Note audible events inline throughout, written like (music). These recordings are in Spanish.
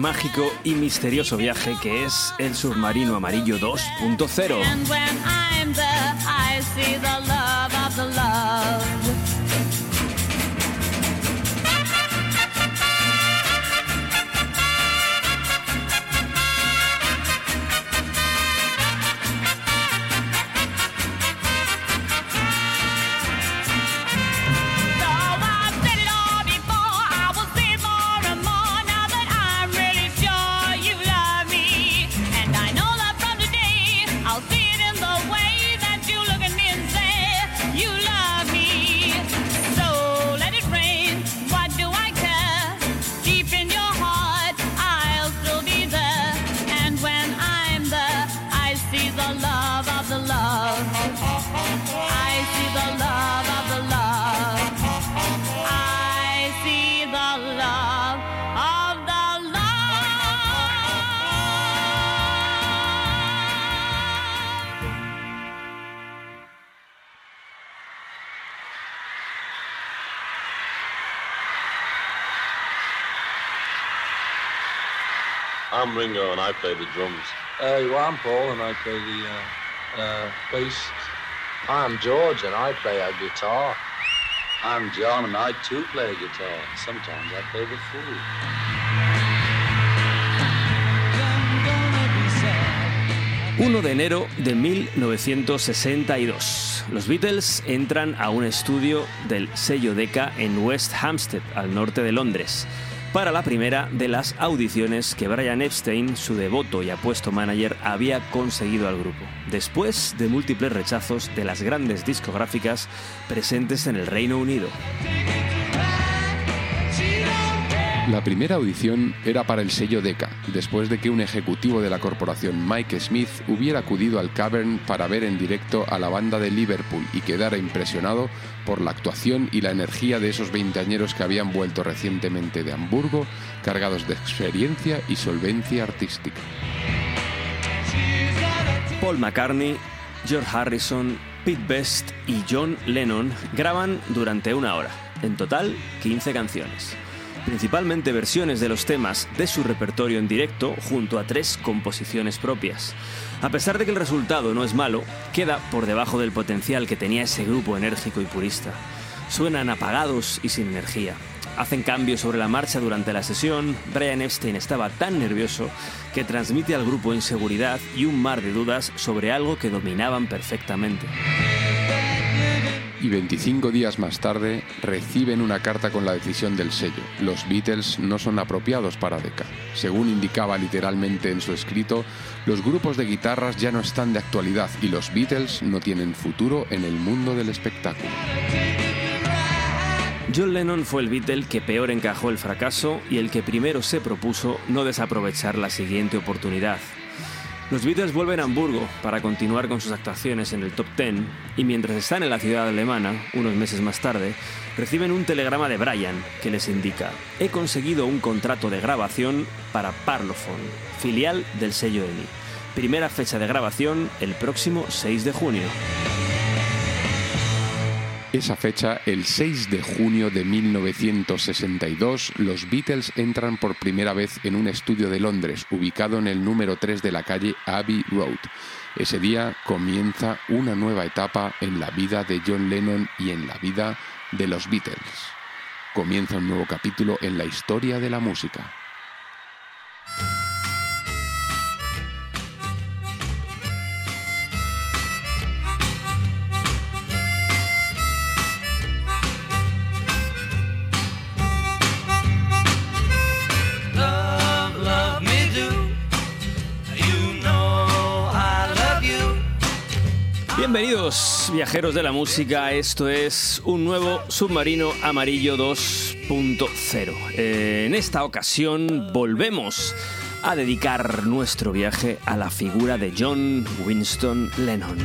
mágico y misterioso viaje que es el submarino amarillo 2.0. I'm Ringo and I play the drums. Uh, well, I'm Paul and I play the uh, uh, bass. I'm George and I play a guitar. I'm John and I too play guitar. Sometimes I play the fool. 1 de enero de 1962. Los Beatles entran a un estudio del sello Decca en West Hampstead, al norte de Londres, para la primera de las audiciones que Brian Epstein, su devoto y apuesto manager, había conseguido al grupo, después de múltiples rechazos de las grandes discográficas presentes en el Reino Unido. La primera audición era para el sello Decca, después de que un ejecutivo de la corporación, Mike Smith, hubiera acudido al Cavern para ver en directo a la banda de Liverpool y quedara impresionado por la actuación y la energía de esos veinteañeros que habían vuelto recientemente de Hamburgo, cargados de experiencia y solvencia artística. Paul McCartney, George Harrison, Pete Best y John Lennon graban durante una hora, en total 15 canciones. Principalmente versiones de los temas de su repertorio en directo junto a tres composiciones propias. A pesar de que el resultado no es malo, queda por debajo del potencial que tenía ese grupo enérgico y purista. Suenan apagados y sin energía. Hacen cambios sobre la marcha durante la sesión. Brian Epstein estaba tan nervioso que transmite al grupo inseguridad y un mar de dudas sobre algo que dominaban perfectamente. Y 25 días más tarde reciben una carta con la decisión del sello. Los Beatles no son apropiados para Decca. Según indicaba literalmente en su escrito, los grupos de guitarras ya no están de actualidad y los Beatles no tienen futuro en el mundo del espectáculo. John Lennon fue el Beatle que peor encajó el fracaso y el que primero se propuso no desaprovechar la siguiente oportunidad. Los Beatles vuelven a Hamburgo para continuar con sus actuaciones en el top 10 y mientras están en la ciudad alemana, unos meses más tarde, reciben un telegrama de Brian que les indica he conseguido un contrato de grabación para Parlophone, filial del sello EMI. Primera fecha de grabación el próximo 6 de junio. Esa fecha, el 6 de junio de 1962, los Beatles entran por primera vez en un estudio de Londres, ubicado en el número 3 de la calle Abbey Road. Ese día comienza una nueva etapa en la vida de John Lennon y en la vida de los Beatles. Comienza un nuevo capítulo en la historia de la música. Bienvenidos viajeros de la música, esto es un nuevo submarino amarillo 2.0. Eh, en esta ocasión volvemos a dedicar nuestro viaje a la figura de John Winston Lennon.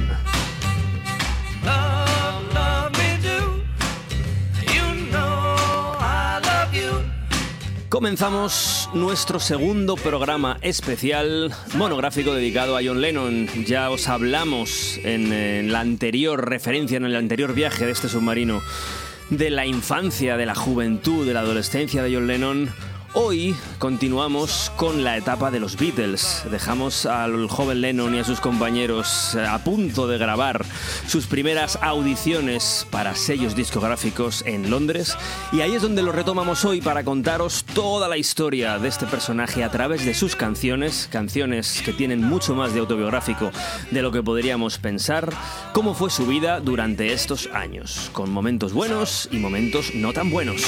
Comenzamos nuestro segundo programa especial monográfico dedicado a John Lennon. Ya os hablamos en, la anterior referencia, en el anterior viaje de este submarino, de la infancia, de la juventud, de la adolescencia de John Lennon. Hoy continuamos con la etapa de los Beatles. Dejamos al joven Lennon y a sus compañeros eh, a punto de grabar sus primeras audiciones para sellos discográficos en Londres. Y ahí es donde lo retomamos hoy para contaros toda la historia de este personaje a través de sus canciones, canciones que tienen mucho más de autobiográfico de lo que podríamos pensar, cómo fue su vida durante estos años, con momentos buenos y momentos no tan buenos.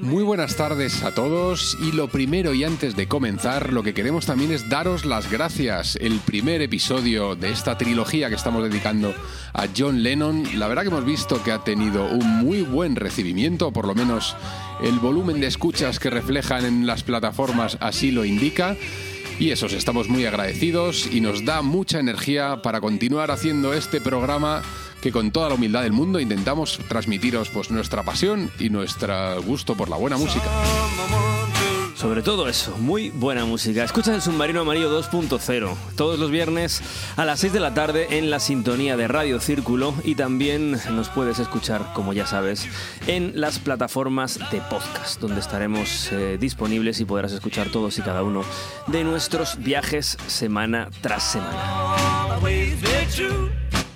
Muy buenas tardes a todos y lo primero y antes de comenzar lo que queremos también es daros las gracias. El primer episodio de esta trilogía que estamos dedicando a John Lennon, la verdad que hemos visto que ha tenido un muy buen recibimiento, por lo menos el volumen de escuchas que reflejan en las plataformas así lo indica. Y eso, os estamos muy agradecidos y nos da mucha energía para continuar haciendo este programa que con toda la humildad del mundo intentamos transmitiros pues nuestra pasión y nuestro gusto por la buena música. Sobre todo eso, muy buena música. Escucha el Submarino Amarillo 2.0 todos los viernes a las 6 de la tarde en la sintonía de Radio Círculo y también nos puedes escuchar, como ya sabes, en las plataformas de podcast, donde estaremos eh, disponibles y podrás escuchar todos y cada uno de nuestros viajes semana tras semana.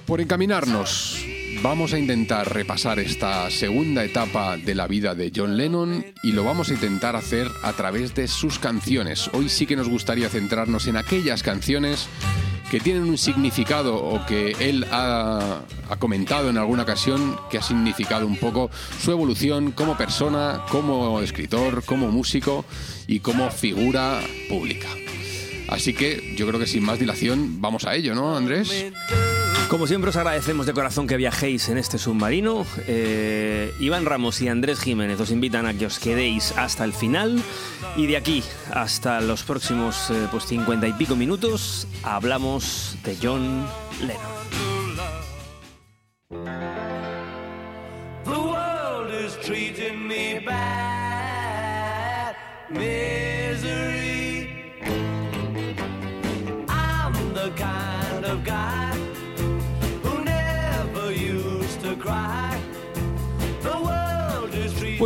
Por encaminarnos, vamos a intentar repasar esta segunda etapa de la vida de John Lennon y lo vamos a intentar hacer a través de sus canciones. Hoy sí que nos gustaría centrarnos en aquellas canciones que tienen un significado o que él ha, comentado en alguna ocasión que ha significado un poco su evolución como persona, como escritor, como músico y como figura pública. Así que yo creo que sin más dilación vamos a ello, ¿no, Andrés? Como siempre os agradecemos de corazón que viajéis en este submarino. Eh, Iván Ramos y Andrés Jiménez os invitan a que os quedéis hasta el final y de aquí hasta los próximos eh, pues 50 y pico minutos hablamos de John Lennon.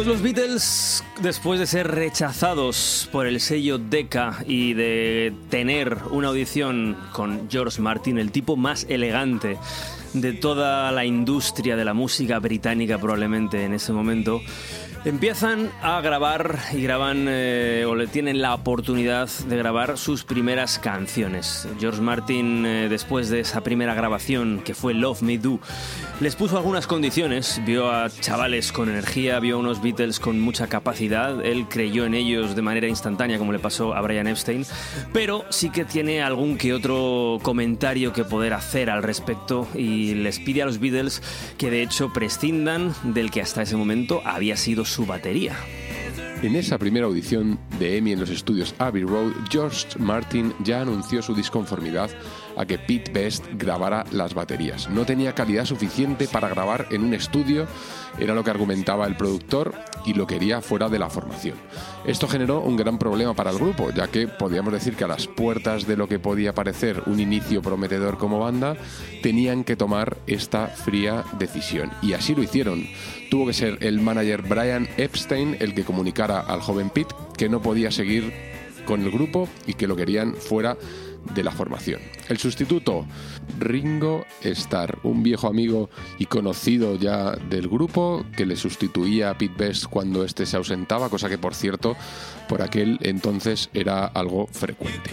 Pues los Beatles, después de ser rechazados por el sello Decca y de tener una audición con George Martin, el tipo más elegante de toda la industria de la música británica probablemente en ese momento, empiezan a grabar y graban eh, o le tienen la oportunidad de grabar sus primeras canciones. George Martin, eh, después de esa primera grabación que fue Love Me Do, les puso algunas condiciones, vio a chavales con energía, vio a unos Beatles con mucha capacidad, él creyó en ellos de manera instantánea como le pasó a Brian Epstein, pero sí que tiene algún que otro comentario que poder hacer al respecto y les pide a los Beatles que de hecho prescindan del que hasta ese momento había sido su batería. En esa primera audición de EMI en los estudios Abbey Road, George Martin ya anunció su disconformidad que Pete Best grabara las baterías. No tenía calidad suficiente para grabar en un estudio, era lo que argumentaba el productor y lo quería fuera de la formación. Esto generó un gran problema para el grupo, ya que podíamos decir que a las puertas de lo que podía parecer un inicio prometedor como banda, tenían que tomar esta fría decisión. Y así lo hicieron. Tuvo que ser el manager Brian Epstein el que comunicara al joven Pete que no podía seguir con el grupo y que lo querían fuera de la formación. El sustituto, Ringo Starr, un viejo amigo y conocido ya del grupo que le sustituía a Pete Best cuando éste se ausentaba, cosa que por cierto por aquel entonces era algo frecuente.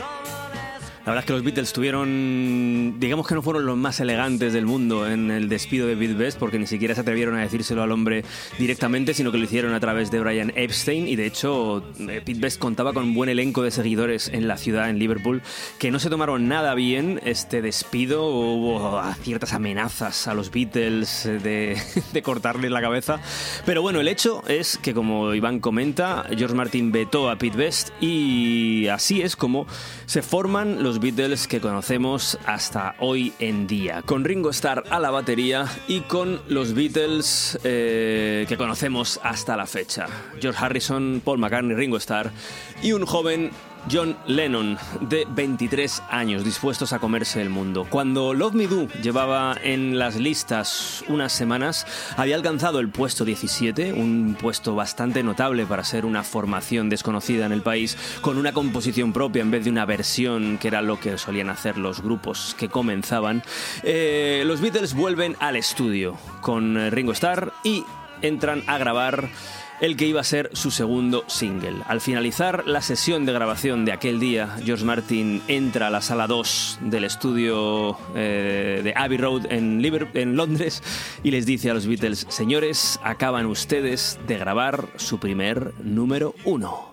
La verdad es que los Beatles tuvieron, digamos que no fueron los más elegantes del mundo en el despido de Pete Best, porque ni siquiera se atrevieron a decírselo al hombre directamente, sino que lo hicieron a través de Brian Epstein. Y de hecho, eh, Pete Best contaba con un buen elenco de seguidores en la ciudad, en Liverpool, que no se tomaron nada bien este despido. Hubo ciertas amenazas a los Beatles de, (laughs) de cortarles la cabeza. Pero bueno, el hecho es que, como Iván comenta, George Martin vetó a Pete Best y así es como se forman los Beatles que conocemos hasta hoy en día, con Ringo Starr a la batería y con los Beatles eh, que conocemos hasta la fecha. George Harrison, Paul McCartney, Ringo Starr y un joven John Lennon, de 23 años, dispuestos a comerse el mundo. Cuando Love Me Do llevaba en las listas unas semanas, había alcanzado el puesto 17, un puesto bastante notable para ser una formación desconocida en el país, con una composición propia en vez de una versión que era lo que solían hacer los grupos que comenzaban. Eh, los Beatles vuelven al estudio con Ringo Starr y entran a grabar el que iba a ser su segundo single. Al finalizar la sesión de grabación de aquel día, George Martin entra a la sala 2 del estudio eh, de Abbey Road en, en Londres y les dice a los Beatles, señores, acaban ustedes de grabar su primer número uno.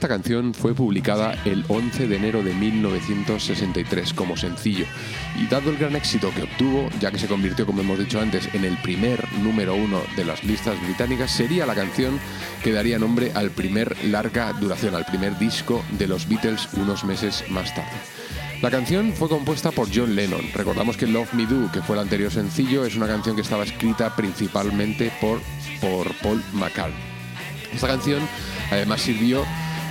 Esta canción fue publicada el 11 de enero de 1963 como sencillo y dado el gran éxito que obtuvo, ya que se convirtió, como hemos dicho antes, en el primer número uno de las listas británicas, sería la canción que daría nombre al primer larga duración, al primer disco de los Beatles unos meses más tarde. La canción fue compuesta por John Lennon. Recordamos que Love Me Do, que fue el anterior sencillo, es una canción que estaba escrita principalmente por, por Paul McCartney. Esta canción además sirvió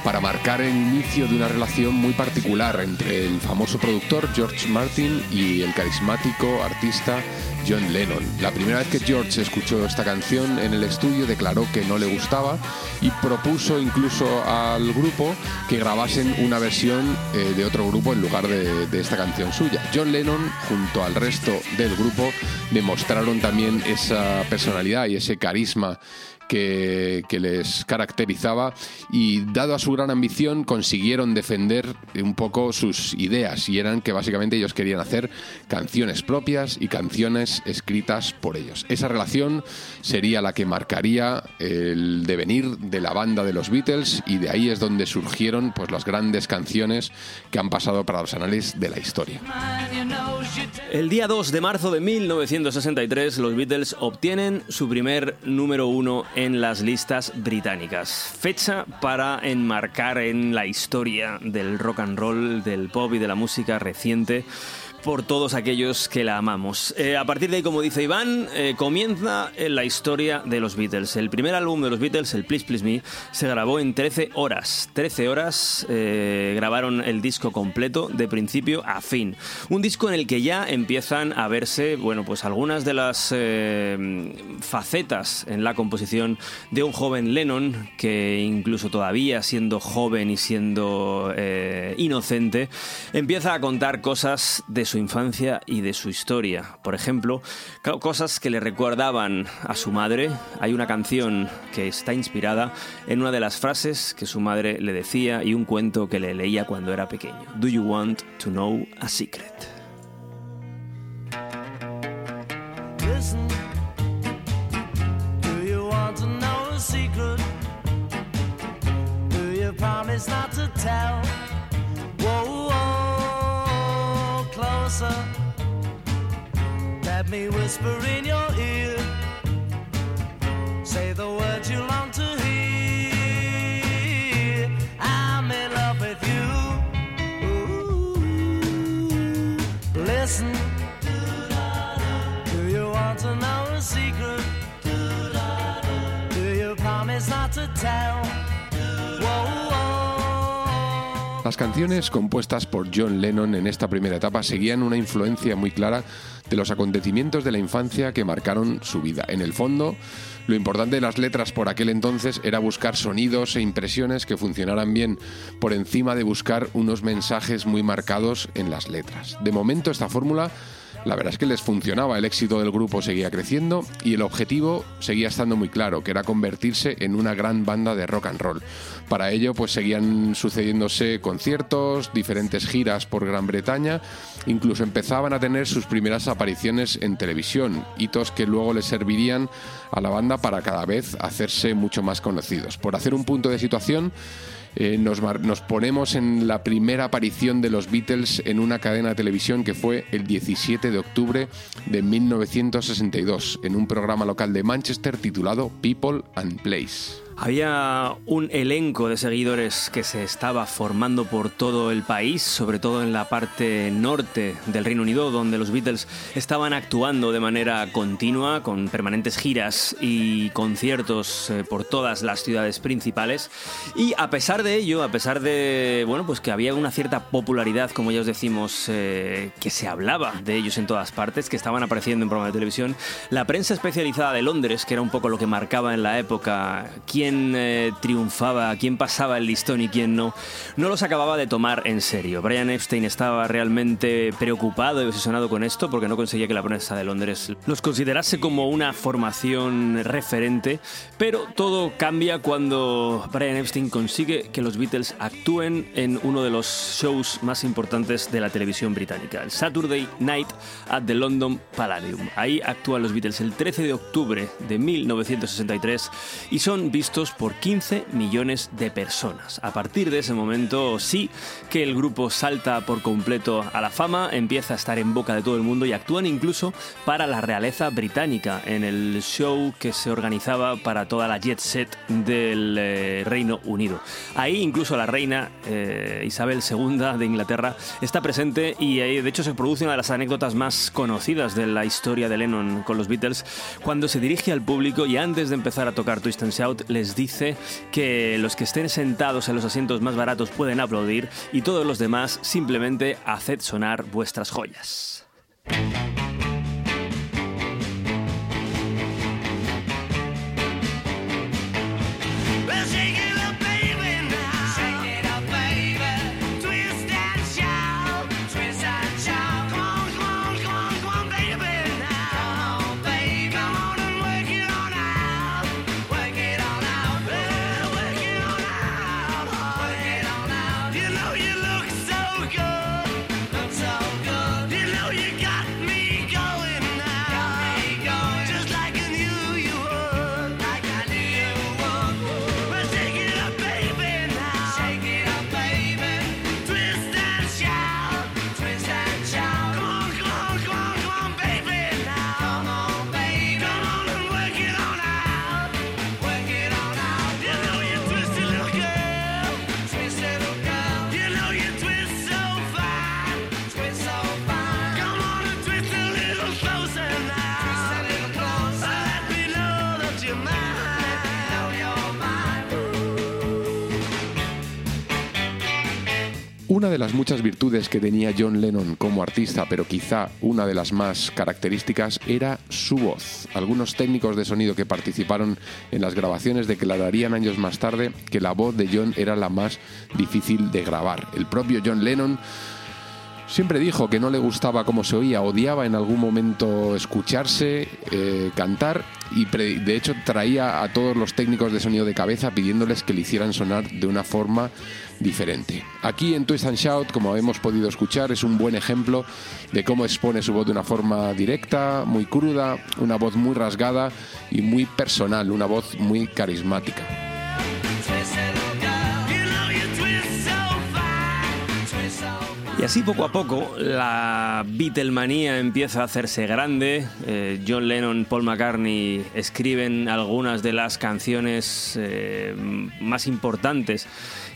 para marcar el inicio de una relación muy particular entre el famoso productor George Martin y el carismático artista John Lennon. La primera vez que George escuchó esta canción en el estudio declaró que no le gustaba y propuso incluso al grupo que grabasen una versión eh, de otro grupo en lugar de, de esta canción suya. John Lennon junto al resto del grupo demostraron también esa personalidad y ese carisma que, les caracterizaba y dado a su gran ambición consiguieron defender un poco sus ideas y eran que básicamente ellos querían hacer canciones propias y canciones escritas por ellos. Esa relación sería la que marcaría el devenir de la banda de los Beatles y de ahí es donde surgieron pues las grandes canciones que han pasado para los anales de la historia. El día 2 de marzo de 1963, los Beatles obtienen su primer número uno en las listas británicas. Fecha para enmarcar en la historia del rock and roll, del pop y de la música reciente por todos aquellos que la amamos. Eh, a partir de ahí, como dice Iván, eh, comienza la historia de los Beatles. El primer álbum de los Beatles, el Please Please Me, se grabó en 13 horas. 13 horas eh, grabaron el disco completo de principio a fin. Un disco en el que ya empiezan a verse, bueno, pues algunas de las facetas en la composición de un joven Lennon que incluso todavía siendo joven y siendo inocente, empieza a contar cosas de su infancia y de su historia. Por ejemplo, cosas que le recordaban a su madre. Hay una canción que está inspirada en una de las frases que su madre le decía y un cuento que le leía cuando era pequeño. Do you want to know a secret? Closer. Let me whisper in your ear. Say the words you long to hear. I'm in love with you. Ooh, listen. Do you want to know a secret? Do you promise not to tell? Las canciones compuestas por John Lennon en esta primera etapa seguían una influencia muy clara de los acontecimientos de la infancia que marcaron su vida. En el fondo, lo importante de las letras por aquel entonces era buscar sonidos e impresiones que funcionaran bien por encima de buscar unos mensajes muy marcados en las letras. De momento esta fórmula la verdad es que les funcionaba, el éxito del grupo seguía creciendo y el objetivo seguía estando muy claro, que era convertirse en una gran banda de rock and roll. Para ello, pues seguían sucediéndose conciertos, diferentes giras por Gran Bretaña, incluso empezaban a tener sus primeras apariciones en televisión, hitos que luego les servirían a la banda para cada vez hacerse mucho más conocidos. Por hacer un punto de situación, eh, nos, nos ponemos en la primera aparición de los Beatles en una cadena de televisión que fue el 17 de octubre de 1962, en un programa local de Manchester titulado People and Place. Había un elenco de seguidores que se estaba formando por todo el país, sobre todo en la parte norte del Reino Unido, donde los Beatles estaban actuando de manera continua, con permanentes giras y conciertos eh, por todas las ciudades principales. Y a pesar de ello, a pesar de bueno, pues que había una cierta popularidad, como ya os decimos, eh, que se hablaba de ellos en todas partes, que estaban apareciendo en programas de televisión, la prensa especializada de Londres, que era un poco lo que marcaba en la época quién eh, triunfaba, quién pasaba el listón y quién no, no los acababa de tomar en serio. Brian Epstein estaba realmente preocupado y obsesionado con esto porque no conseguía que la prensa de Londres los considerase como una formación referente, pero todo cambia cuando Brian Epstein consigue que los Beatles actúen en uno de los shows más importantes de la televisión británica, el Saturday Night at the London Palladium. Ahí actúan los Beatles el 13 de octubre de 1963 y son vistos por 15 millones de personas. A partir de ese momento sí que el grupo salta por completo a la fama, empieza a estar en boca de todo el mundo y actúan incluso para la realeza británica en el show que se organizaba para toda la jet set del eh, Reino Unido. Ahí incluso la reina eh, Isabel II de Inglaterra está presente y ahí, de hecho se produce una de las anécdotas más conocidas de la historia de Lennon con los Beatles cuando se dirige al público y antes de empezar a tocar Twist and Shout les dice que los que estén sentados en los asientos más baratos pueden aplaudir y todos los demás simplemente haced sonar vuestras joyas. Una de las muchas virtudes que tenía John Lennon como artista, pero quizá una de las más características, era su voz. Algunos técnicos de sonido que participaron en las grabaciones declararían años más tarde que la voz de John era la más difícil de grabar. El propio John Lennon Siempre dijo que no le gustaba cómo se oía, odiaba en algún momento escucharse, eh, cantar y de hecho traía a todos los técnicos de sonido de cabeza pidiéndoles que le hicieran sonar de una forma diferente. Aquí en Twist and Shout, como hemos podido escuchar, es un buen ejemplo de cómo expone su voz de una forma directa, muy cruda, una voz muy rasgada y muy personal, una voz muy carismática. Y así poco a poco la Beatlemanía empieza a hacerse grande. Eh, John Lennon, Paul McCartney escriben algunas de las canciones eh, más importantes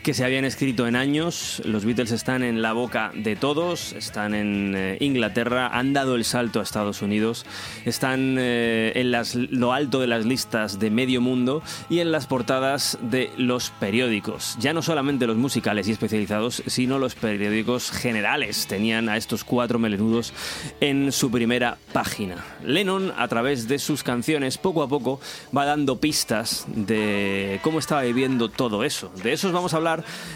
que se habían escrito en años. Los Beatles están en la boca de todos, están en eh, Inglaterra, han dado el salto a Estados Unidos, están eh, en lo alto de las listas de medio mundo y en las portadas de los periódicos. Ya no solamente los musicales y especializados, sino los periódicos generales tenían a estos cuatro melenudos en su primera página. Lennon, a través de sus canciones, poco a poco va dando pistas de cómo estaba viviendo todo eso. De esos vamos a hablar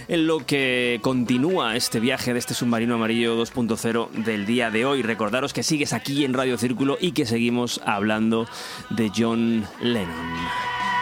en lo que continúa este viaje de este submarino amarillo 2.0 del día de hoy. Recordaros que sigues aquí en Radio Círculo y que seguimos hablando de John Lennon.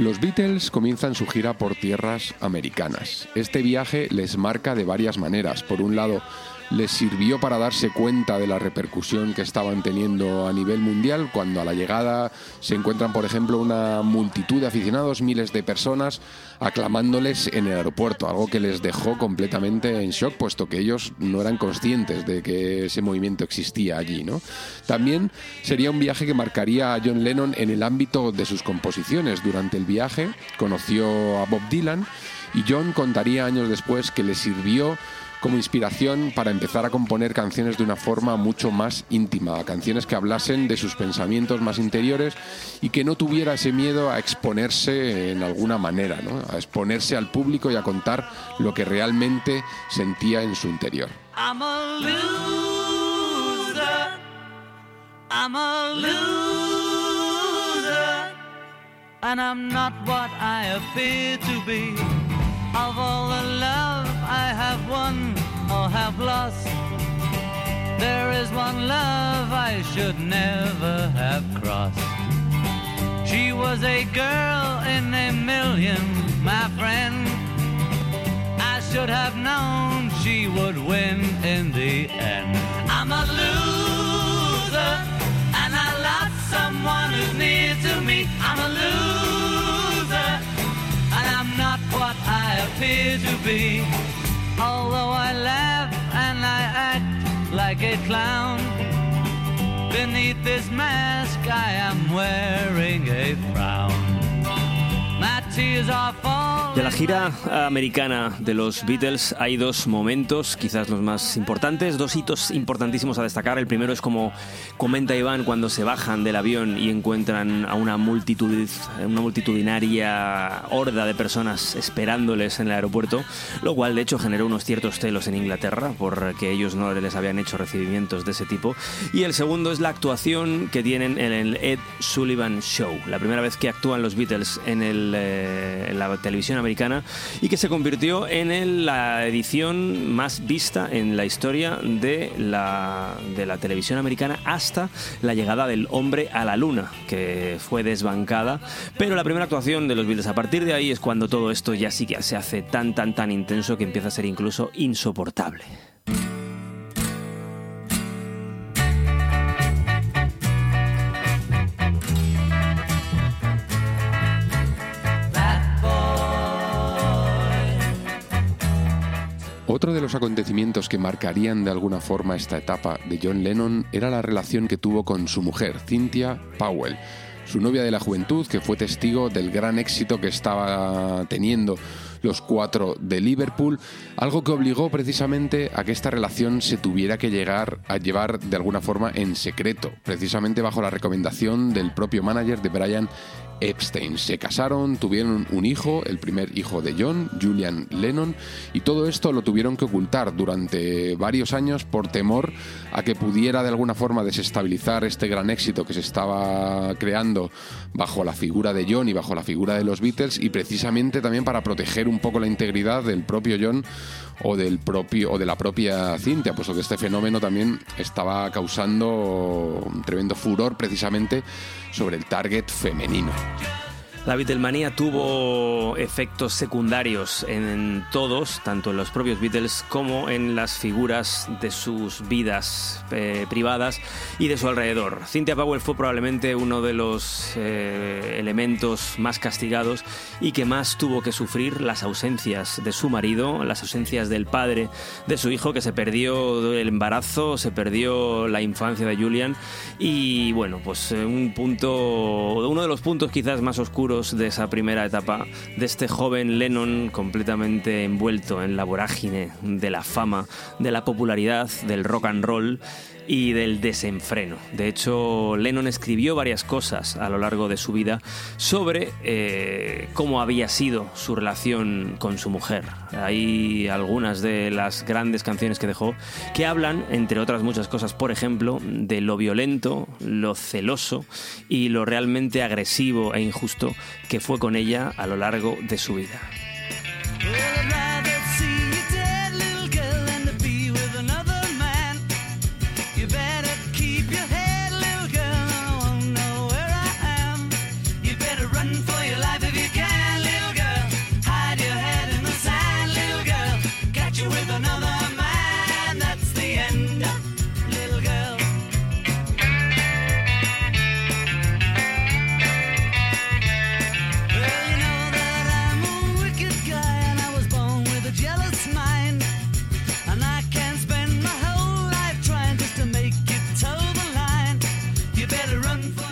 Los Beatles comienzan su gira por tierras americanas. Este viaje les marca de varias maneras. Por un lado, les sirvió para darse cuenta de la repercusión que estaban teniendo a nivel mundial cuando a la llegada se encuentran, por ejemplo, una multitud de aficionados, miles de personas, aclamándoles en el aeropuerto, algo que les dejó completamente en shock, puesto que ellos no eran conscientes de que ese movimiento existía allí. ¿no? También sería un viaje que marcaría a John Lennon en el ámbito de sus composiciones. Durante el viaje conoció a Bob Dylan y John contaría años después que le sirvió como inspiración para empezar a componer canciones de una forma mucho más íntima, canciones que hablasen de sus pensamientos más interiores y que no tuviera ese miedo a exponerse en alguna manera, ¿no? a exponerse al público y a contar lo que realmente sentía en su interior. I'm a loser. I'm a loser. And I'm not what I appear to be. Of all the love have won or have lost, there is one love I should never have crossed. She was a girl in a million, my friend. I should have known she would win in the end. I'm a loser, and I lost someone who's near to me. I'm a loser, and I'm not what I appear to be. Although I laugh and I act like a clown, beneath this mask I am wearing a frown. De la gira americana de los Beatles hay dos momentos, quizás los más importantes, dos hitos importantísimos a destacar. El primero es como comenta Iván cuando se bajan del avión y encuentran a una multitud, una multitudinaria horda de personas esperándoles en el aeropuerto, lo cual de hecho generó unos ciertos celos en Inglaterra porque ellos no les habían hecho recibimientos de ese tipo. Y el segundo es la actuación que tienen en el Ed Sullivan Show, la primera vez que actúan los Beatles en, el, eh, en la televisión americana y que se convirtió en la edición más vista en la historia de la, de la televisión americana hasta la llegada del hombre a la luna, que fue desbancada. Pero la primera actuación de los Beatles a partir de ahí es cuando todo esto ya sí que se hace tan, tan, tan intenso que empieza a ser incluso insoportable. Otro de los acontecimientos que marcarían de alguna forma esta etapa de John Lennon era la relación que tuvo con su mujer, Cynthia Powell, su novia de la juventud, que fue testigo del gran éxito que estaba teniendo los cuatro de Liverpool, algo que obligó precisamente a que esta relación se tuviera que llegar a llevar de alguna forma en secreto, precisamente bajo la recomendación del propio manager de Brian Epstein. Se casaron, tuvieron un hijo, el primer hijo de John, Julian Lennon, y todo esto lo tuvieron que ocultar durante varios años por temor a que pudiera de alguna forma desestabilizar este gran éxito que se estaba creando bajo la figura de John y bajo la figura de los Beatles y precisamente también para proteger un poco la integridad del propio John o del propio o de la propia Cintia, puesto que este fenómeno también estaba causando un tremendo furor precisamente sobre el target femenino. Just La Beatlemanía tuvo efectos secundarios en todos, tanto en los propios Beatles como en las figuras de sus vidas eh, privadas y de su alrededor. Cynthia Powell fue probablemente uno de los eh, elementos más castigados y que más tuvo que sufrir las ausencias de su marido, las ausencias del padre de su hijo que se perdió el embarazo, se perdió la infancia de Julian y bueno, pues eh, un punto, uno de los puntos quizás más oscuros de esa primera etapa de este joven Lennon completamente envuelto en la vorágine de la fama, de la popularidad, del rock and roll y del desenfreno. De hecho, Lennon escribió varias cosas a lo largo de su vida sobre eh, cómo había sido su relación con su mujer. Hay algunas de las grandes canciones que dejó que hablan, entre otras muchas cosas, por ejemplo, de lo violento, lo celoso y lo realmente agresivo e injusto que fue con ella a lo largo de su vida.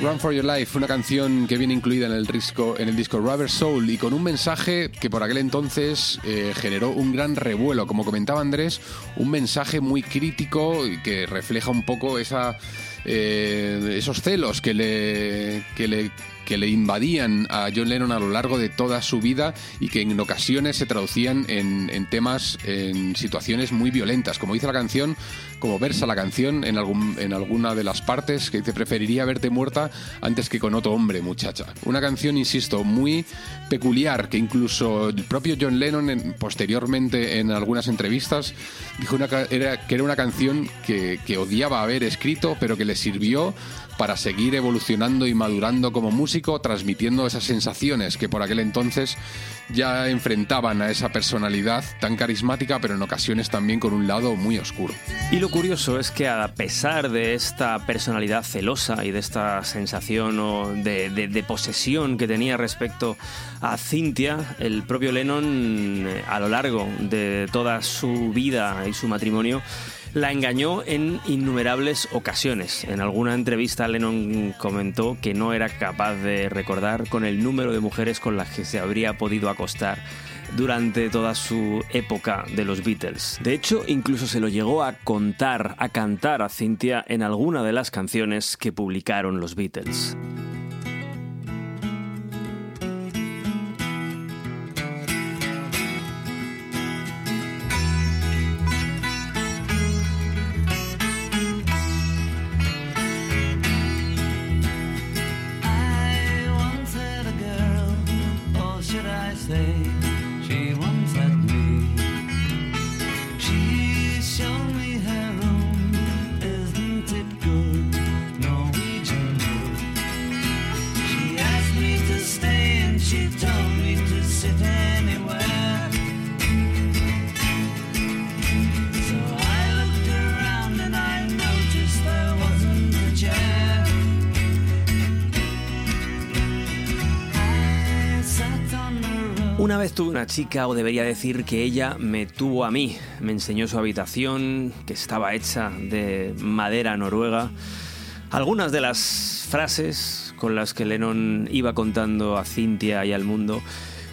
Run for Your Life, una canción que viene incluida en el disco, en el disco Rubber Soul y con un mensaje que por aquel entonces eh, generó un gran revuelo. Como comentaba Andrés, un mensaje muy crítico y que refleja un poco esa, eh, esos celos que le, que le que le invadían a John Lennon a lo largo de toda su vida y que en ocasiones se traducían en, en temas, en situaciones muy violentas. Como dice la canción, como versa la canción en, algún, en alguna de las partes, que dice, preferiría verte muerta antes que con otro hombre, muchacha. Una canción, insisto, muy peculiar, que incluso el propio John Lennon en- posteriormente en algunas entrevistas dijo una era, que era una canción que, que odiaba haber escrito, pero que le sirvió para seguir evolucionando y madurando como músico, transmitiendo esas sensaciones que por aquel entonces ya enfrentaban a esa personalidad tan carismática, pero en ocasiones también con un lado muy oscuro. Y lo curioso es que a pesar de esta personalidad celosa y de esta sensación de, de- posesión que tenía respecto a Cynthia, el propio Lennon eh, a lo largo de toda su vida y su matrimonio la engañó en innumerables ocasiones. En alguna entrevista Lennon comentó que no era capaz de recordar con el número de mujeres con las que se habría podido acostar durante toda su época de los Beatles. De hecho, incluso se lo llegó a contar, a cantar a Cynthia en alguna de las canciones que publicaron los Beatles. Una chica, o debería decir que ella me tuvo a mí. Me enseñó su habitación, que estaba hecha de madera noruega. Algunas de las frases con las que Lennon iba contando a Cynthia y al mundo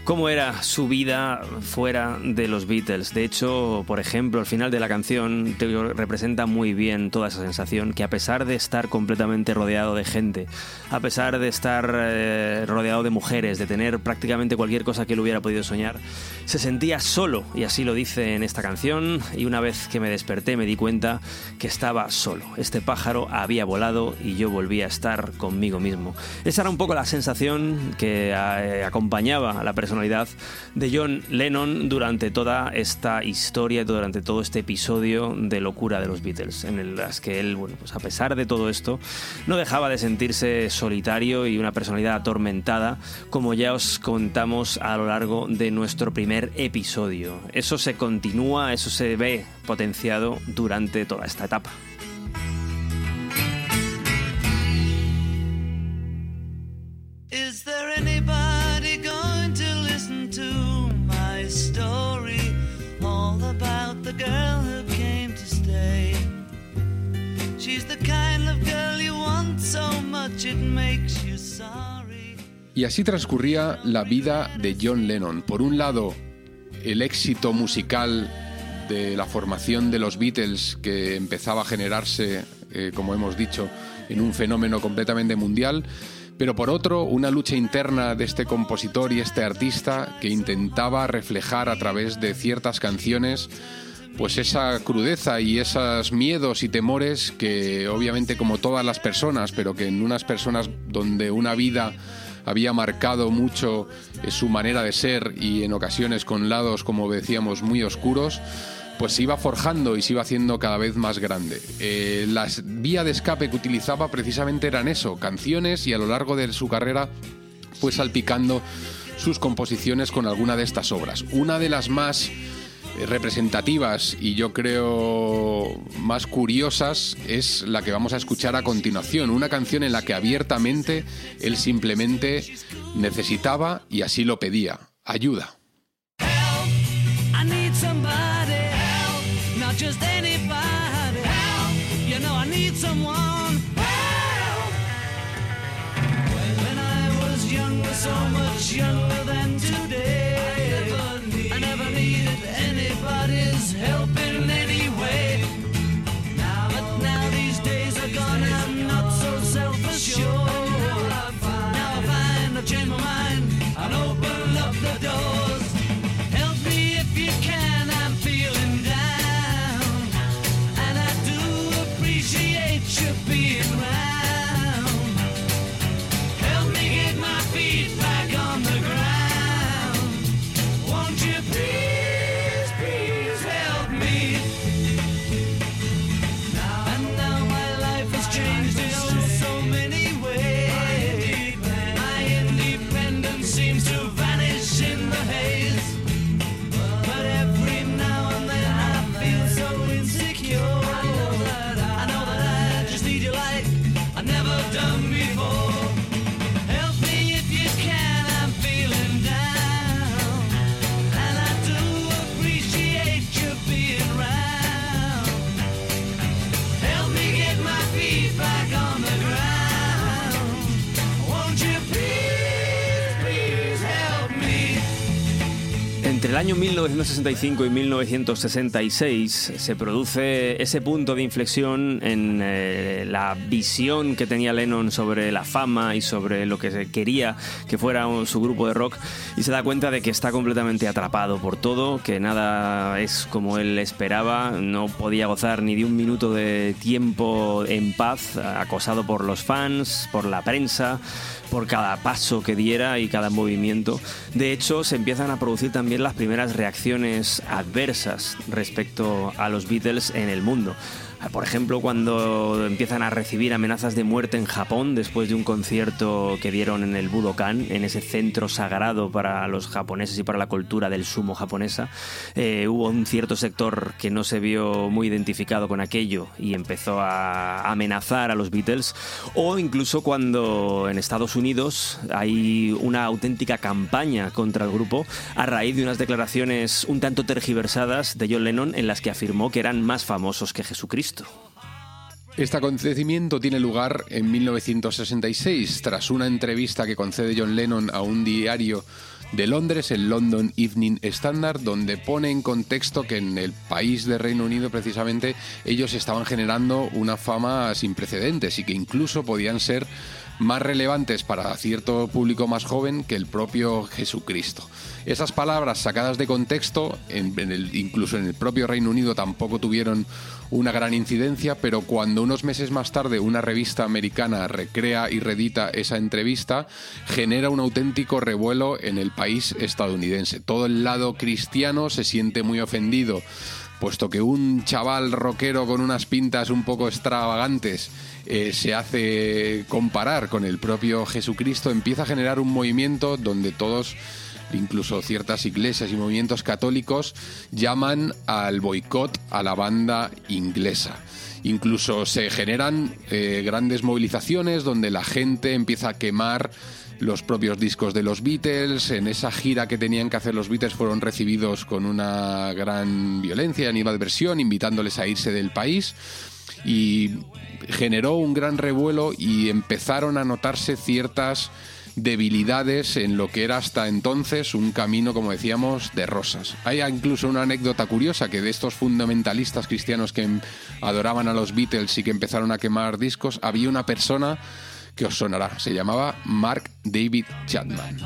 cómo era su vida fuera de los Beatles. De hecho, por ejemplo, al final de la canción te representa muy bien toda esa sensación que a pesar de estar completamente rodeado de gente, a pesar de estar eh, rodeado de mujeres, de tener prácticamente cualquier cosa que él hubiera podido soñar, se sentía solo y así lo dice en esta canción y una vez que me desperté me di cuenta que estaba solo. Este pájaro había volado y yo volví a estar conmigo mismo. Esa era un poco la sensación que eh, acompañaba a la personalidad de John Lennon durante toda esta historia, durante todo este episodio de locura de los Beatles, en las que él, bueno, pues a pesar de todo esto, no dejaba de sentirse solitario y una personalidad atormentada, como ya os contamos a lo largo de nuestro primer episodio. Eso se continúa, eso se ve potenciado durante toda esta etapa. Y así transcurría la vida de John Lennon. Por un lado, el éxito musical de la formación de los Beatles que empezaba a generarse, eh, como hemos dicho, en un fenómeno completamente mundial. Pero por otro, una lucha interna de este compositor y este artista que intentaba reflejar a través de ciertas canciones pues esa crudeza y esos miedos y temores que obviamente como todas las personas, pero que en unas personas donde una vida había marcado mucho eh, su manera de ser y en ocasiones con lados, como decíamos, muy oscuros, pues se iba forjando y se iba haciendo cada vez más grande. Eh, las vías de escape que utilizaba precisamente eran eso, canciones y a lo largo de su carrera fue salpicando sus composiciones con alguna de estas obras. Una de las más representativas y yo creo más curiosas es la que vamos a escuchar a continuación, una canción en la que abiertamente él simplemente necesitaba y así lo pedía, ayuda. El año 1965 y 1966 se produce ese punto de inflexión en eh, la visión que tenía Lennon sobre la fama y sobre lo que quería que fuera un- su grupo de rock y se da cuenta de que está completamente atrapado por todo, que nada es como él esperaba, no podía gozar ni de un minuto de tiempo en paz, acosado por los fans, por la prensa, por cada paso que diera y cada movimiento. De hecho, se empiezan a producir también las primeras reacciones adversas respecto a los Beatles en el mundo. Por ejemplo, cuando empiezan a recibir amenazas de muerte en Japón después de un concierto que dieron en el Budokan, en ese centro sagrado para los japoneses y para la cultura del sumo japonesa, eh, hubo un cierto sector que no se vio muy identificado con aquello y empezó a amenazar a los Beatles. O incluso cuando en Estados Unidos hay una auténtica campaña contra el grupo a raíz de unas declaraciones un tanto tergiversadas de John Lennon en las que afirmó que eran más famosos que Jesucristo. Este acontecimiento tiene lugar en 1966, tras una entrevista que concede John Lennon a un diario de Londres, el London Evening Standard, donde pone en contexto que en el país de Reino Unido precisamente ellos estaban generando una fama sin precedentes y que incluso podían ser más relevantes para cierto público más joven que el propio Jesucristo. Esas palabras sacadas de contexto, incluso en el propio Reino Unido tampoco tuvieron una gran incidencia, pero cuando unos meses más tarde una revista americana recrea y redita esa entrevista, genera un auténtico revuelo en el país estadounidense. Todo el lado cristiano se siente muy ofendido puesto que un chaval rockero con unas pintas un poco extravagantes eh, se hace comparar con el propio Jesucristo, empieza a generar un movimiento donde todos, incluso ciertas iglesias y movimientos católicos, llaman al boicot a la banda inglesa. Incluso se generan eh, grandes movilizaciones donde la gente empieza a quemar los propios discos de los Beatles. En esa gira que tenían que hacer los Beatles fueron recibidos con una gran violencia, animadversión, invitándoles a irse del país. Y generó un gran revuelo y empezaron a notarse ciertas debilidades en lo que era hasta entonces un camino, como decíamos, de rosas. Hay incluso una anécdota curiosa que de estos fundamentalistas cristianos que adoraban a los Beatles y que empezaron a quemar discos, había una persona que os sonará, se llamaba Mark David Chapman.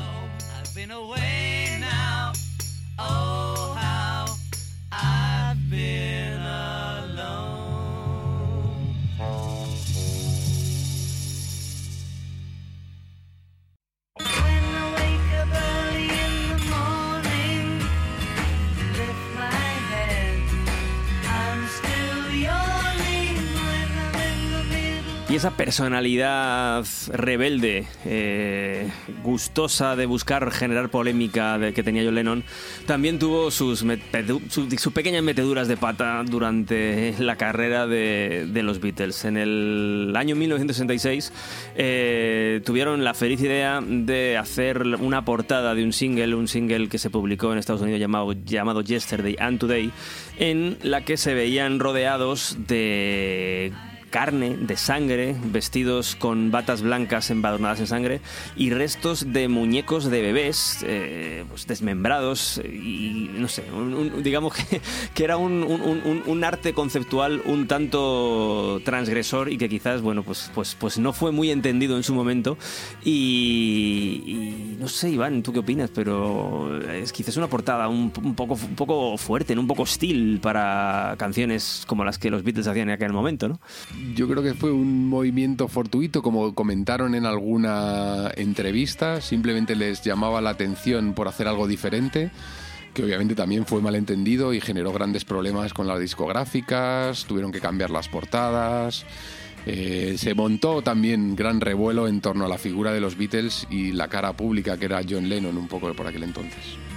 Y esa personalidad rebelde, eh, gustosa de buscar generar polémica que tenía John Lennon, también tuvo sus, pequeñas meteduras de pata durante la carrera de, de los Beatles. En el año 1966 eh, tuvieron la feliz idea de hacer una portada de un single, un single que se publicó en Estados Unidos llamado, llamado Yesterday and Today, en la que se veían rodeados de carne, de sangre, vestidos con batas blancas embadurnadas en sangre y restos de muñecos de bebés eh, pues desmembrados y no sé, un- un- digamos que, (laughs) que era un, un- arte conceptual un tanto transgresor y que quizás, bueno, pues, pues, pues no fue muy entendido en su momento y, y no sé, Iván, ¿tú qué opinas? Pero es quizás una portada un, poco, un poco fuerte, un poco hostil para canciones como las que los Beatles hacían en aquel momento, ¿no? Yo creo que fue un movimiento fortuito, como comentaron en alguna entrevista, simplemente les llamaba la atención por hacer algo diferente, que obviamente también fue malentendido y generó grandes problemas con las discográficas, tuvieron que cambiar las portadas. eh, se montó también gran revuelo en torno a la figura de los Beatles y la cara pública que era John Lennon un poco por aquel entonces.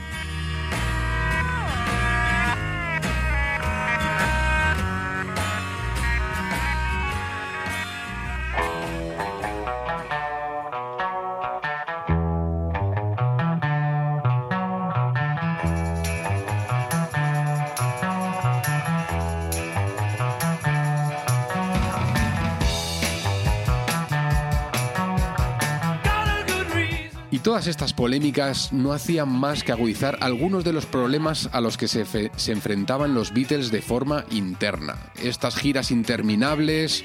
Estas polémicas no hacían más que agudizar algunos de los problemas a los que se, se enfrentaban los Beatles de forma interna. Estas giras interminables,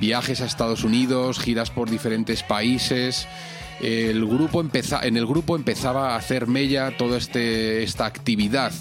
viajes a Estados Unidos, giras por diferentes países. El grupo en el grupo empezaba a hacer mella toda este, esta actividad.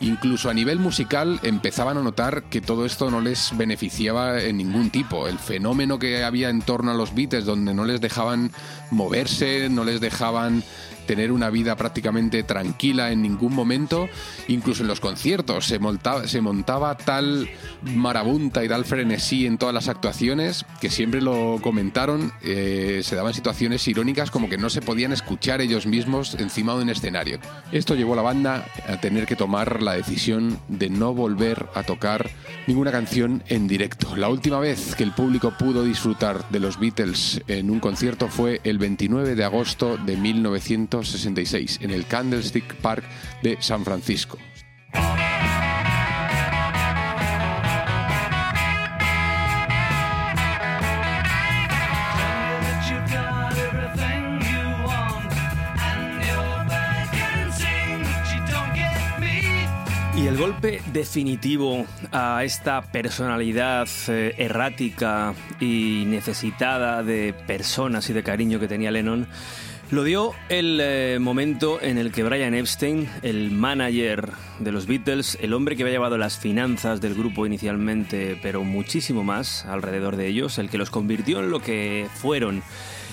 Incluso a nivel musical empezaban a notar que todo esto no les beneficiaba en ningún tipo. El fenómeno que había en torno a los Beatles, donde no les dejaban moverse, no les dejaban tener una vida prácticamente tranquila en ningún momento, incluso en los conciertos se montaba, se montaba tal marabunta y tal frenesí en todas las actuaciones que siempre lo comentaron, eh, se daban situaciones irónicas como que no se podían escuchar ellos mismos encima de un escenario. Esto llevó a la banda a tener que tomar la decisión de no volver a tocar ninguna canción en directo. La última vez que el público pudo disfrutar de los Beatles en un concierto fue el 29 de agosto de en el Candlestick Park de San Francisco. Y el golpe definitivo a esta personalidad eh, errática y necesitada de personas y de cariño que tenía Lennon lo dio el eh, momento en el que Brian Epstein, el manager de los Beatles, el hombre que había llevado las finanzas del grupo inicialmente, pero muchísimo más alrededor de ellos, el que los convirtió en lo que fueron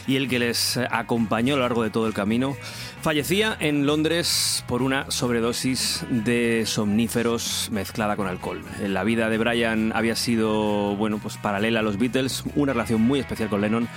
y el que les acompañó a lo largo de todo el camino, fallecía en Londres por una sobredosis de somníferos mezclada con alcohol. La vida de Brian había sido, bueno, pues paralela a los Beatles, una relación muy especial con Lennon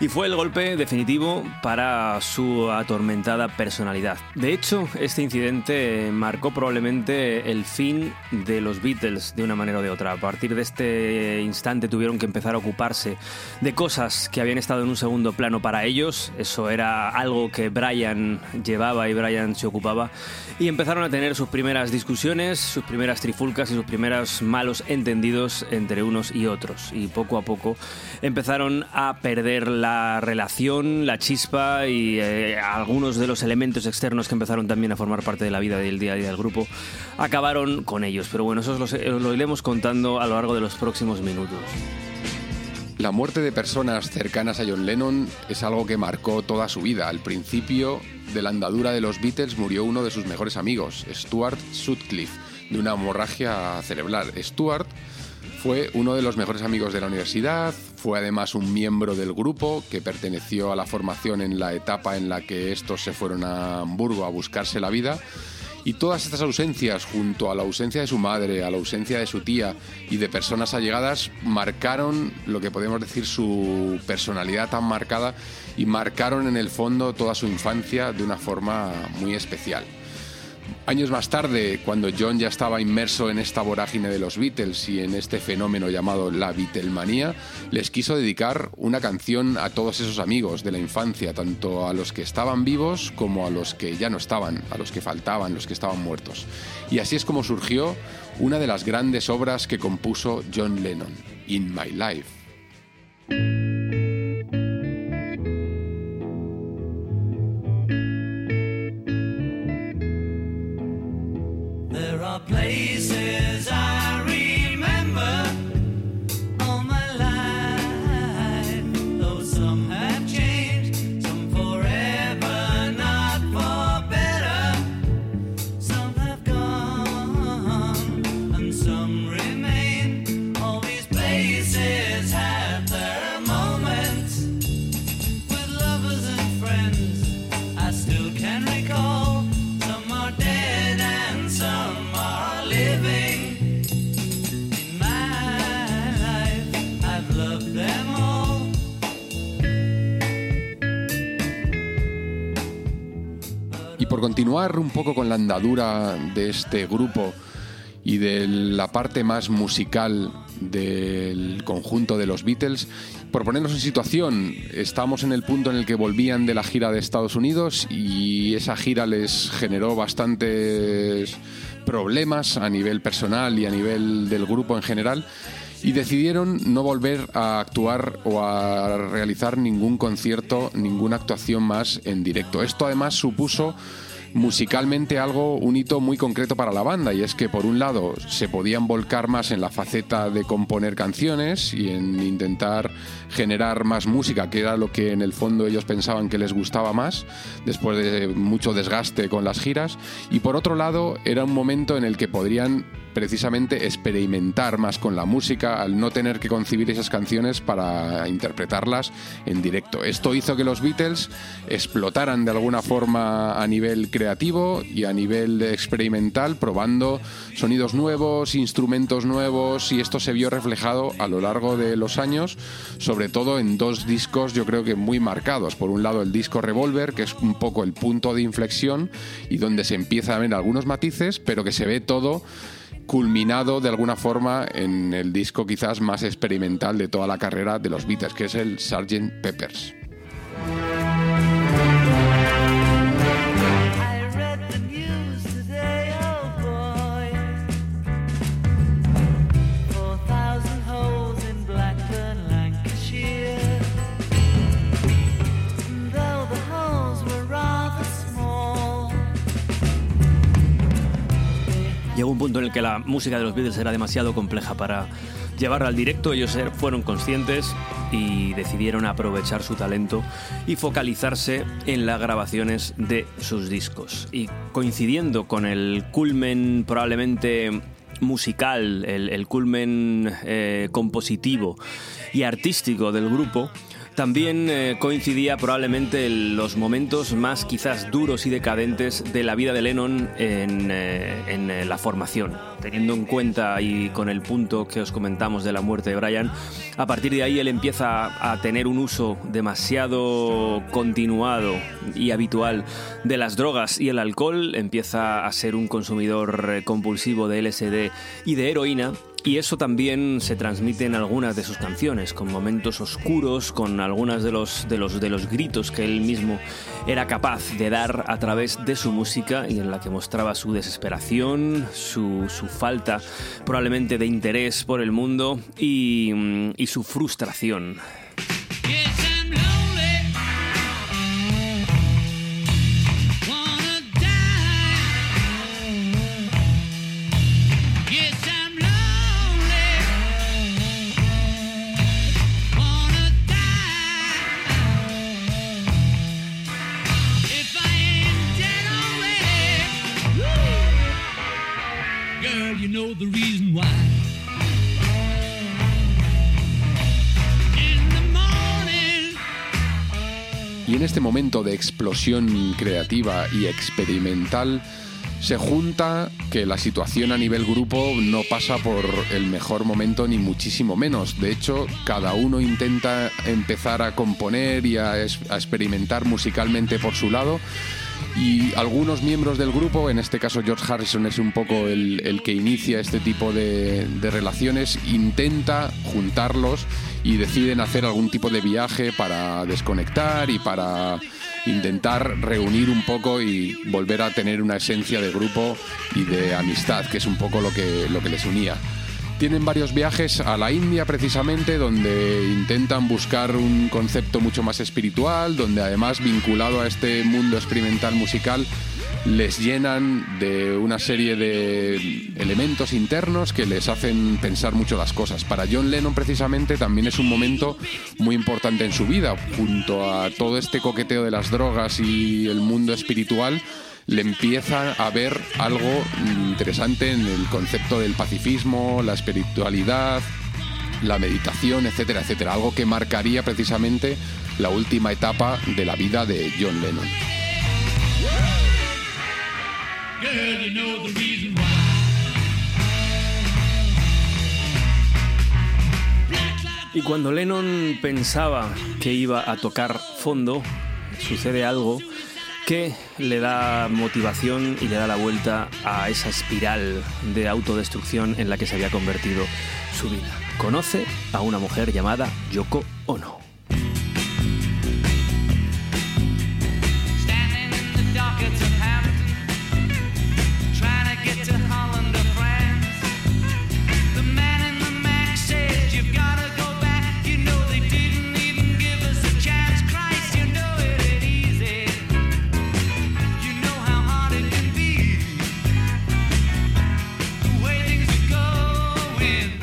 y fue el golpe definitivo para su atormentada personalidad. De hecho, este incidente marcó probablemente el fin de los Beatles de una manera o de otra. A partir de este instante tuvieron que empezar a ocuparse de cosas que habían estado en un segundo plano para ellos. Eso era algo que Brian llevaba y Brian se ocupaba. Y empezaron a tener sus primeras discusiones, sus primeras trifulcas y sus primeros malos entendidos entre unos y otros. Y poco a poco empezaron a perder la relación, la chispa y eh, algunos de los elementos externos que empezaron también a formar parte de la vida del día a día del grupo acabaron con ellos. Pero bueno, eso os lo, lo iremos contando a lo largo de los próximos minutos. La muerte de personas cercanas a John Lennon es algo que marcó toda su vida. Al principio de la andadura de los Beatles murió uno de sus mejores amigos, Stuart Sutcliffe, de una hemorragia cerebral. Stuart fue uno de los mejores amigos de la universidad, fue además un miembro del grupo que perteneció a la formación en la etapa en la que estos se fueron a Hamburgo a buscarse la vida. Y todas estas ausencias, junto a la ausencia de su madre, a la ausencia de su tía y de personas allegadas, marcaron lo que podemos decir su personalidad tan marcada y marcaron en el fondo toda su infancia de una forma muy especial. Años más tarde, cuando John ya estaba inmerso en esta vorágine de los Beatles y en este fenómeno llamado la Beatlemanía, les quiso dedicar una canción a todos esos amigos de la infancia, tanto a los que estaban vivos como a los que ya no estaban, a los que faltaban, los que estaban muertos. Y así es como surgió una de las grandes obras que compuso John Lennon, In My Life. Continuar un poco con la andadura de este grupo y de la parte más musical del conjunto de los Beatles, por ponernos en situación, estamos en el punto en el que volvían de la gira de Estados Unidos y esa gira les generó bastantes problemas a nivel personal y a nivel del grupo en general y decidieron no volver a actuar o a realizar ningún concierto, ninguna actuación más en directo. Esto además supuso musicalmente algo, un hito muy concreto para la banda, y es que por un lado se podían volcar más en la faceta de componer canciones y en intentar generar más música, que era lo que en el fondo ellos pensaban que les gustaba más, después de mucho desgaste con las giras, y por otro lado era un momento en el que podrían precisamente experimentar más con la música al no tener que concebir esas canciones para interpretarlas en directo. Esto hizo que los Beatles explotaran de alguna forma a nivel creativo y a nivel experimental, probando sonidos nuevos, instrumentos nuevos y esto se vio reflejado a lo largo de los años, sobre todo en dos discos yo creo que muy marcados. Por un lado el disco Revolver, que es un poco el punto de inflexión y donde se empieza a ver algunos matices, pero que se ve todo culminado de alguna forma en el disco quizás más experimental de toda la carrera de los Beatles, que es el Sgt. Peppers. Un punto en el que la música de los Beatles era demasiado compleja para llevarla al directo. Ellos er- fueron conscientes y decidieron aprovechar su talento y focalizarse en las grabaciones de sus discos. Y coincidiendo con el culmen probablemente musical, el, el culmen eh, compositivo y artístico del grupo, también eh, coincidía probablemente en los momentos más quizás duros y decadentes de la vida de Lennon en, eh, en, eh, la formación. Teniendo en cuenta y con el punto que os comentamos de la muerte de Brian, a partir de ahí él empieza a tener un uso demasiado continuado y habitual de las drogas y el alcohol, empieza a ser un consumidor compulsivo de LSD y de heroína y eso también se transmite en algunas de sus canciones, con momentos oscuros, con algunas de los, de los, de los gritos que él mismo era capaz de dar a través de su música y en la que mostraba su desesperación, su, su falta probablemente de interés por el mundo y, y su frustración. Y en este momento de explosión creativa y experimental se junta que la situación a nivel grupo no pasa por el mejor momento ni muchísimo menos. De hecho, cada uno intenta empezar a componer y a experimentar musicalmente por su lado. Y algunos miembros del grupo, en este caso George Harrison es un poco el, el que inicia este tipo de, de relaciones, intenta juntarlos y deciden hacer algún tipo de viaje para desconectar y para intentar reunir un poco y volver a tener una esencia de grupo y de amistad, que es un poco lo que, lo que les unía. Tienen varios viajes a la India precisamente, donde intentan buscar un concepto mucho más espiritual, donde además vinculado a este mundo experimental musical les llenan de una serie de elementos internos que les hacen pensar mucho las cosas. Para John Lennon precisamente también es un momento muy importante en su vida, junto a todo este coqueteo de las drogas y el mundo espiritual le empieza a ver algo interesante en el concepto del pacifismo, la espiritualidad, la meditación, etcétera, etcétera. Algo que marcaría precisamente la última etapa de la vida de John Lennon. Y cuando Lennon pensaba que iba a tocar fondo, sucede algo que le da motivación y le da la vuelta a esa espiral de autodestrucción en la que se había convertido su vida. Conoce a una mujer llamada Yoko Ono.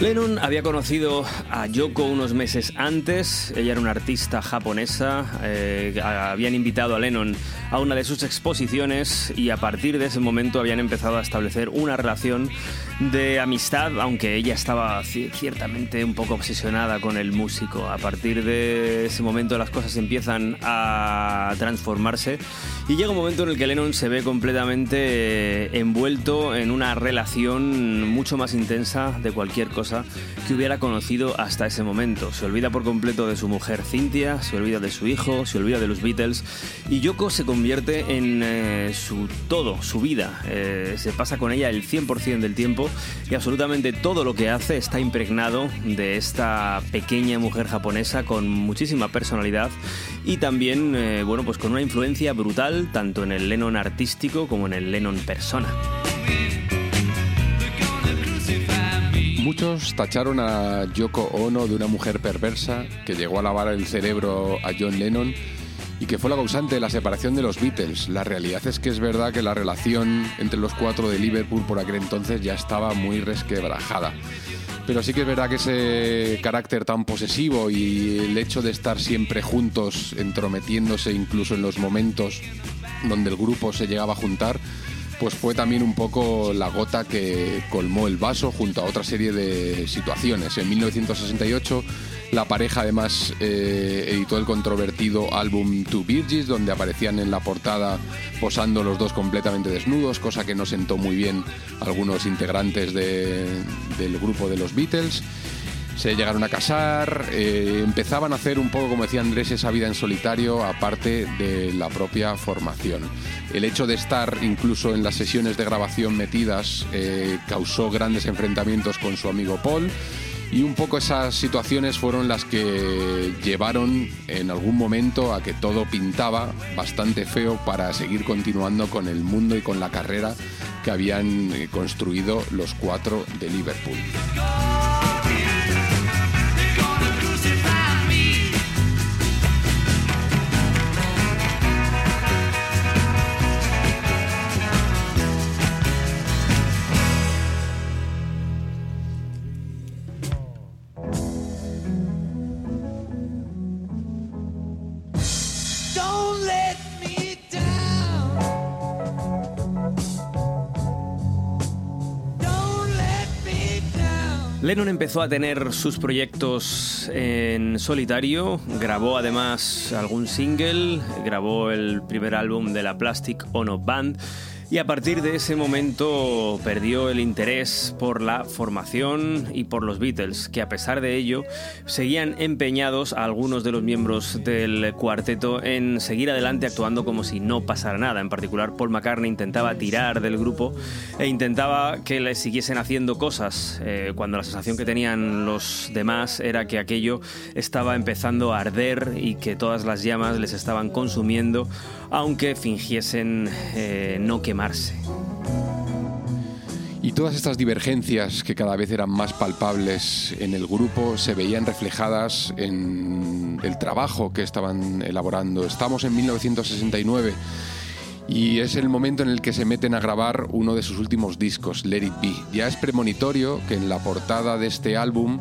Lennon había conocido a Yoko unos meses antes. Ella era una artista japonesa. eh, habían invitado a Lennon a una de sus exposiciones y a partir de ese momento habían empezado a establecer una relación de amistad, aunque ella estaba ci- ciertamente un poco obsesionada con el músico. A partir de ese momento las cosas empiezan a transformarse y llega un momento en el que Lennon se ve completamente eh, envuelto en una relación mucho más intensa de cualquier cosa que hubiera conocido hasta ese momento. Se olvida por completo de su mujer Cynthia, se olvida de su hijo, se olvida de los Beatles y Yoko se convierte en eh, su todo, su vida. Eh, se pasa con ella el 100% del tiempo y absolutamente todo lo que hace está impregnado de esta pequeña mujer japonesa con muchísima personalidad y también, eh, bueno, pues con una influencia brutal tanto en el Lennon artístico como en el Lennon persona. Muchos tacharon a Yoko Ono de una mujer perversa que llegó a lavar el cerebro a John Lennon y que fue la causante de la separación de los Beatles. La realidad es que es verdad que la relación entre los cuatro de Liverpool por aquel entonces ya estaba muy resquebrajada. Pero sí que es verdad que ese carácter tan posesivo y el hecho de estar siempre juntos, entrometiéndose incluso en los momentos donde el grupo se llegaba a juntar, pues fue también un poco la gota que colmó el vaso junto a otra serie de situaciones. En 1968 la pareja además eh, editó el controvertido álbum Two Virgins, donde aparecían en la portada posando los dos completamente desnudos, cosa que no sentó muy bien a algunos integrantes de- del grupo de los Beatles. Se llegaron a casar, eh, empezaban a hacer un poco, como decía Andrés, esa vida en solitario, aparte de la propia formación. El hecho de estar incluso en las sesiones de grabación metidas eh, causó grandes enfrentamientos con su amigo Paul. Y un poco esas situaciones fueron las que llevaron en algún momento a que todo pintaba bastante feo para seguir continuando con el mundo y con la carrera que habían eh, construido los cuatro de Liverpool. Lennon empezó a tener sus proyectos en solitario, grabó además algún single, grabó el primer álbum de la Plastic Ono Band y a partir de ese momento perdió el interés por la formación y por los Beatles, que a pesar de ello seguían empeñados algunos de los miembros del cuarteto en seguir adelante actuando como si no pasara nada. En particular, Paul McCartney intentaba tirar del grupo e intentaba que le siguiesen haciendo cosas, eh, cuando la sensación que tenían los demás era que aquello estaba empezando a arder y que todas las llamas les estaban consumiendo, aunque fingiesen eh, no quemarse. Y todas estas divergencias que cada vez eran más palpables en el grupo se veían reflejadas en el trabajo que estaban elaborando. Estamos en 1969 y es el momento en el que se meten a grabar uno de sus últimos discos, Let It Be. Ya es premonitorio que en la portada de este álbum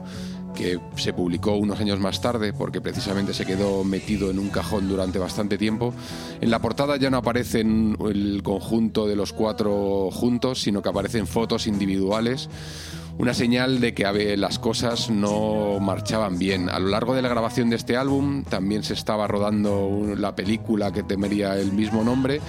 que se publicó unos años más tarde, porque precisamente se quedó metido en un cajón durante bastante tiempo. En la portada ya no aparecen el conjunto de los cuatro juntos, sino que aparecen fotos individuales. Una señal de que las cosas no marchaban bien. A lo largo de la grabación de este álbum también se estaba rodando la película que temería el mismo nombre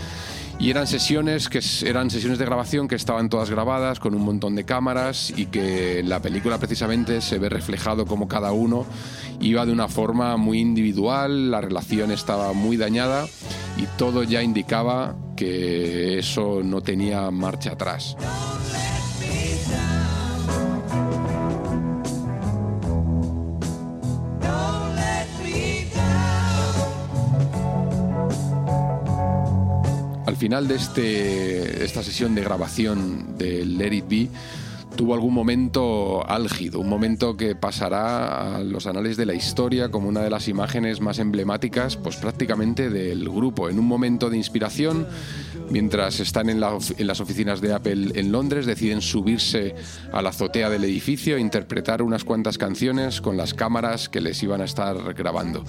y eran sesiones que eran sesiones de grabación que estaban todas grabadas con un montón de cámaras y que la película precisamente se ve reflejado como cada uno iba de una forma muy individual, la relación estaba muy dañada y todo ya indicaba que eso no tenía marcha atrás. Final de este, esta sesión de grabación de Let It Be, tuvo algún momento álgido, un momento que pasará a los anales de la historia como una de las imágenes más emblemáticas, pues prácticamente del grupo. En un momento de inspiración, mientras están en, la en las oficinas de Apple en Londres, deciden subirse a la azotea del edificio e interpretar unas cuantas canciones con las cámaras que les iban a estar grabando.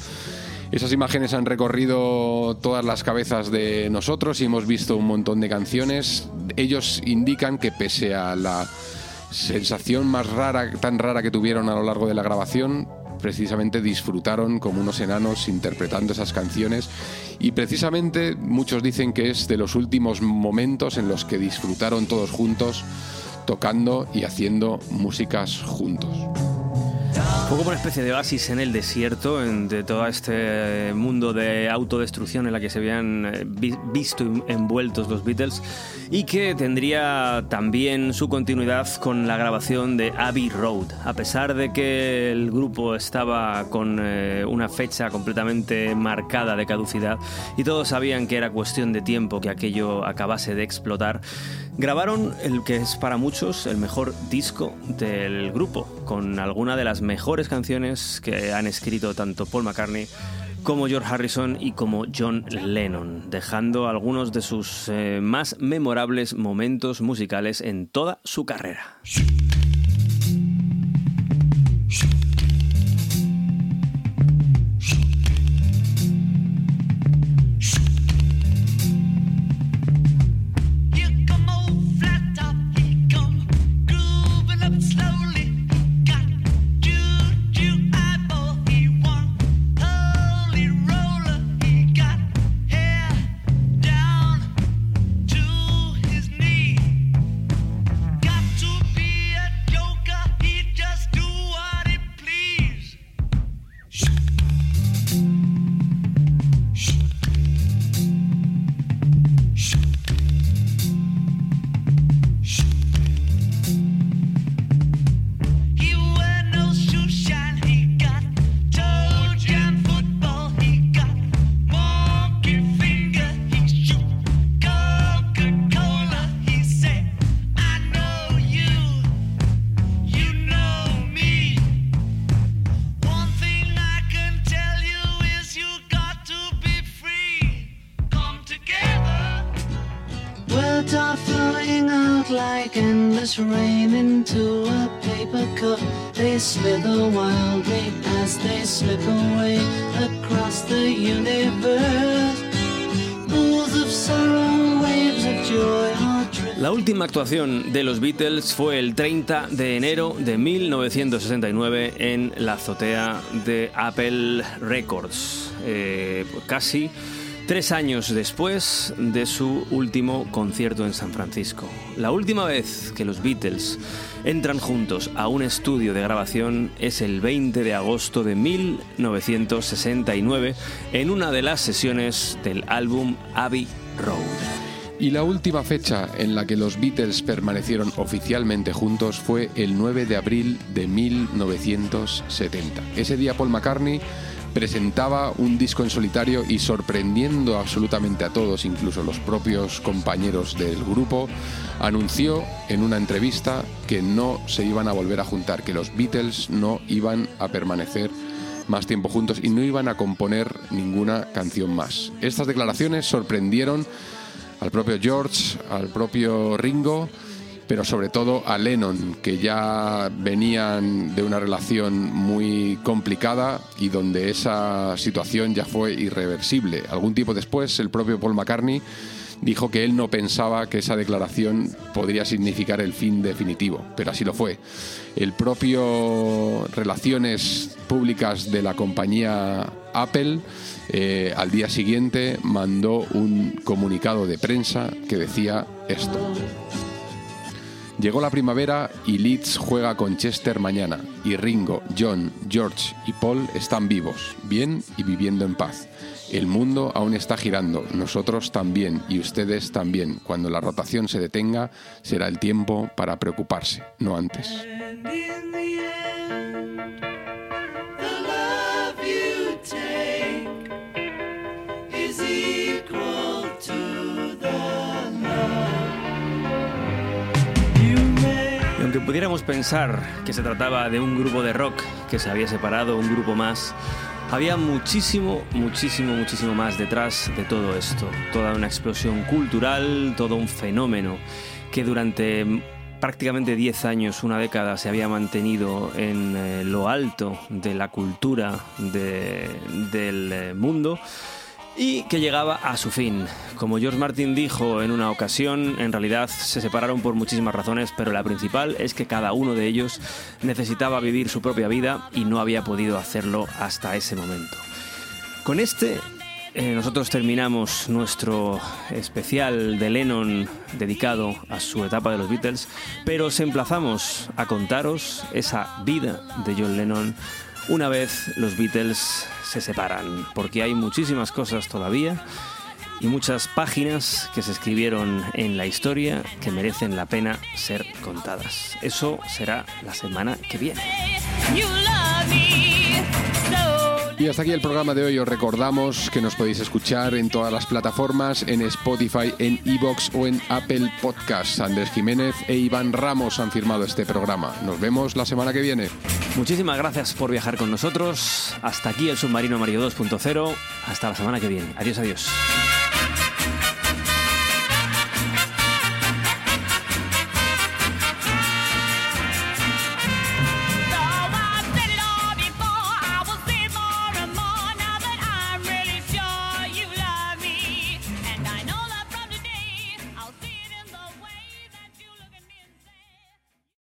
Esas imágenes han recorrido todas las cabezas de nosotros y hemos visto un montón de canciones. Ellos indican que pese a la sensación más rara, tan rara que tuvieron a lo largo de la grabación, precisamente disfrutaron como unos enanos interpretando esas canciones y precisamente muchos dicen que es de los últimos momentos en los que disfrutaron todos juntos tocando y haciendo músicas juntos. Fue como una especie de oasis en el desierto, en- todo este mundo de autodestrucción en la que se habían eh, vi- visto en- envueltos los Beatles y que tendría también su continuidad con la grabación de Abbey Road. A pesar de que el grupo estaba con eh, una fecha completamente marcada de caducidad y todos sabían que era cuestión de tiempo que aquello acabase de explotar, grabaron el que es para muchos el mejor disco del grupo, con alguna de las mejores canciones que han escrito tanto Paul McCartney como George Harrison y como John Lennon, dejando algunos de sus eh, más memorables momentos musicales en toda su carrera. Actuación de los Beatles fue el 30 de enero de 1969 en la azotea de Apple Records, eh, casi tres años después de su último concierto en San Francisco. La última vez que los Beatles entran juntos a un estudio de grabación es el 20 de agosto de 1969 en una de las sesiones del álbum Abbey Road. Y la última fecha en la que los Beatles permanecieron oficialmente juntos fue el 9 de abril de 1970. Ese día Paul McCartney presentaba un disco en solitario y sorprendiendo absolutamente a todos, incluso los propios compañeros del grupo, anunció en una entrevista que no se iban a volver a juntar, que los Beatles no iban a permanecer más tiempo juntos y no iban a componer ninguna canción más. Estas declaraciones sorprendieron al propio George, al propio Ringo, pero sobre todo a Lennon, que ya venían de una relación muy complicada y donde esa situación ya fue irreversible. Algún tiempo después, el propio Paul McCartney dijo que él no pensaba que esa declaración podría significar el fin definitivo, pero así lo fue. El propio Relaciones Públicas de la compañía Apple eh, al día siguiente mandó un comunicado de prensa que decía esto. Llegó la primavera y Leeds juega con Chester mañana. Y Ringo, John, George y Paul están vivos, bien y viviendo en paz. El mundo aún está girando, nosotros también y ustedes también. Cuando la rotación se detenga, será el tiempo para preocuparse, no antes. Aunque pudiéramos pensar que se trataba de un grupo de rock que se había separado, un grupo más, había muchísimo, muchísimo, muchísimo más detrás de todo esto. Toda una explosión cultural, todo un fenómeno que durante prácticamente 10 años, una década, se había mantenido en eh, lo alto de la cultura de- del eh, mundo y que llegaba a su fin. Como George Martin dijo en una ocasión, en realidad se separaron por muchísimas razones, pero la principal es que cada uno de ellos necesitaba vivir su propia vida y no había podido hacerlo hasta ese momento. Con este eh, nosotros terminamos nuestro especial de Lennon dedicado a su etapa de los Beatles, pero os emplazamos a contaros esa vida de John Lennon una vez los Beatles se separan, porque hay muchísimas cosas todavía y muchas páginas que se escribieron en la historia que merecen la pena ser contadas. Eso será la semana que viene. Y hasta aquí el programa de hoy. Os recordamos que nos podéis escuchar en todas las plataformas, en Spotify, en Evox o en Apple Podcasts. Andrés Jiménez e Iván Ramos han firmado este programa. Nos vemos la semana que viene. Muchísimas gracias por viajar con nosotros. Hasta aquí el submarino Mario 2.0. Hasta la semana que viene. Adiós, adiós.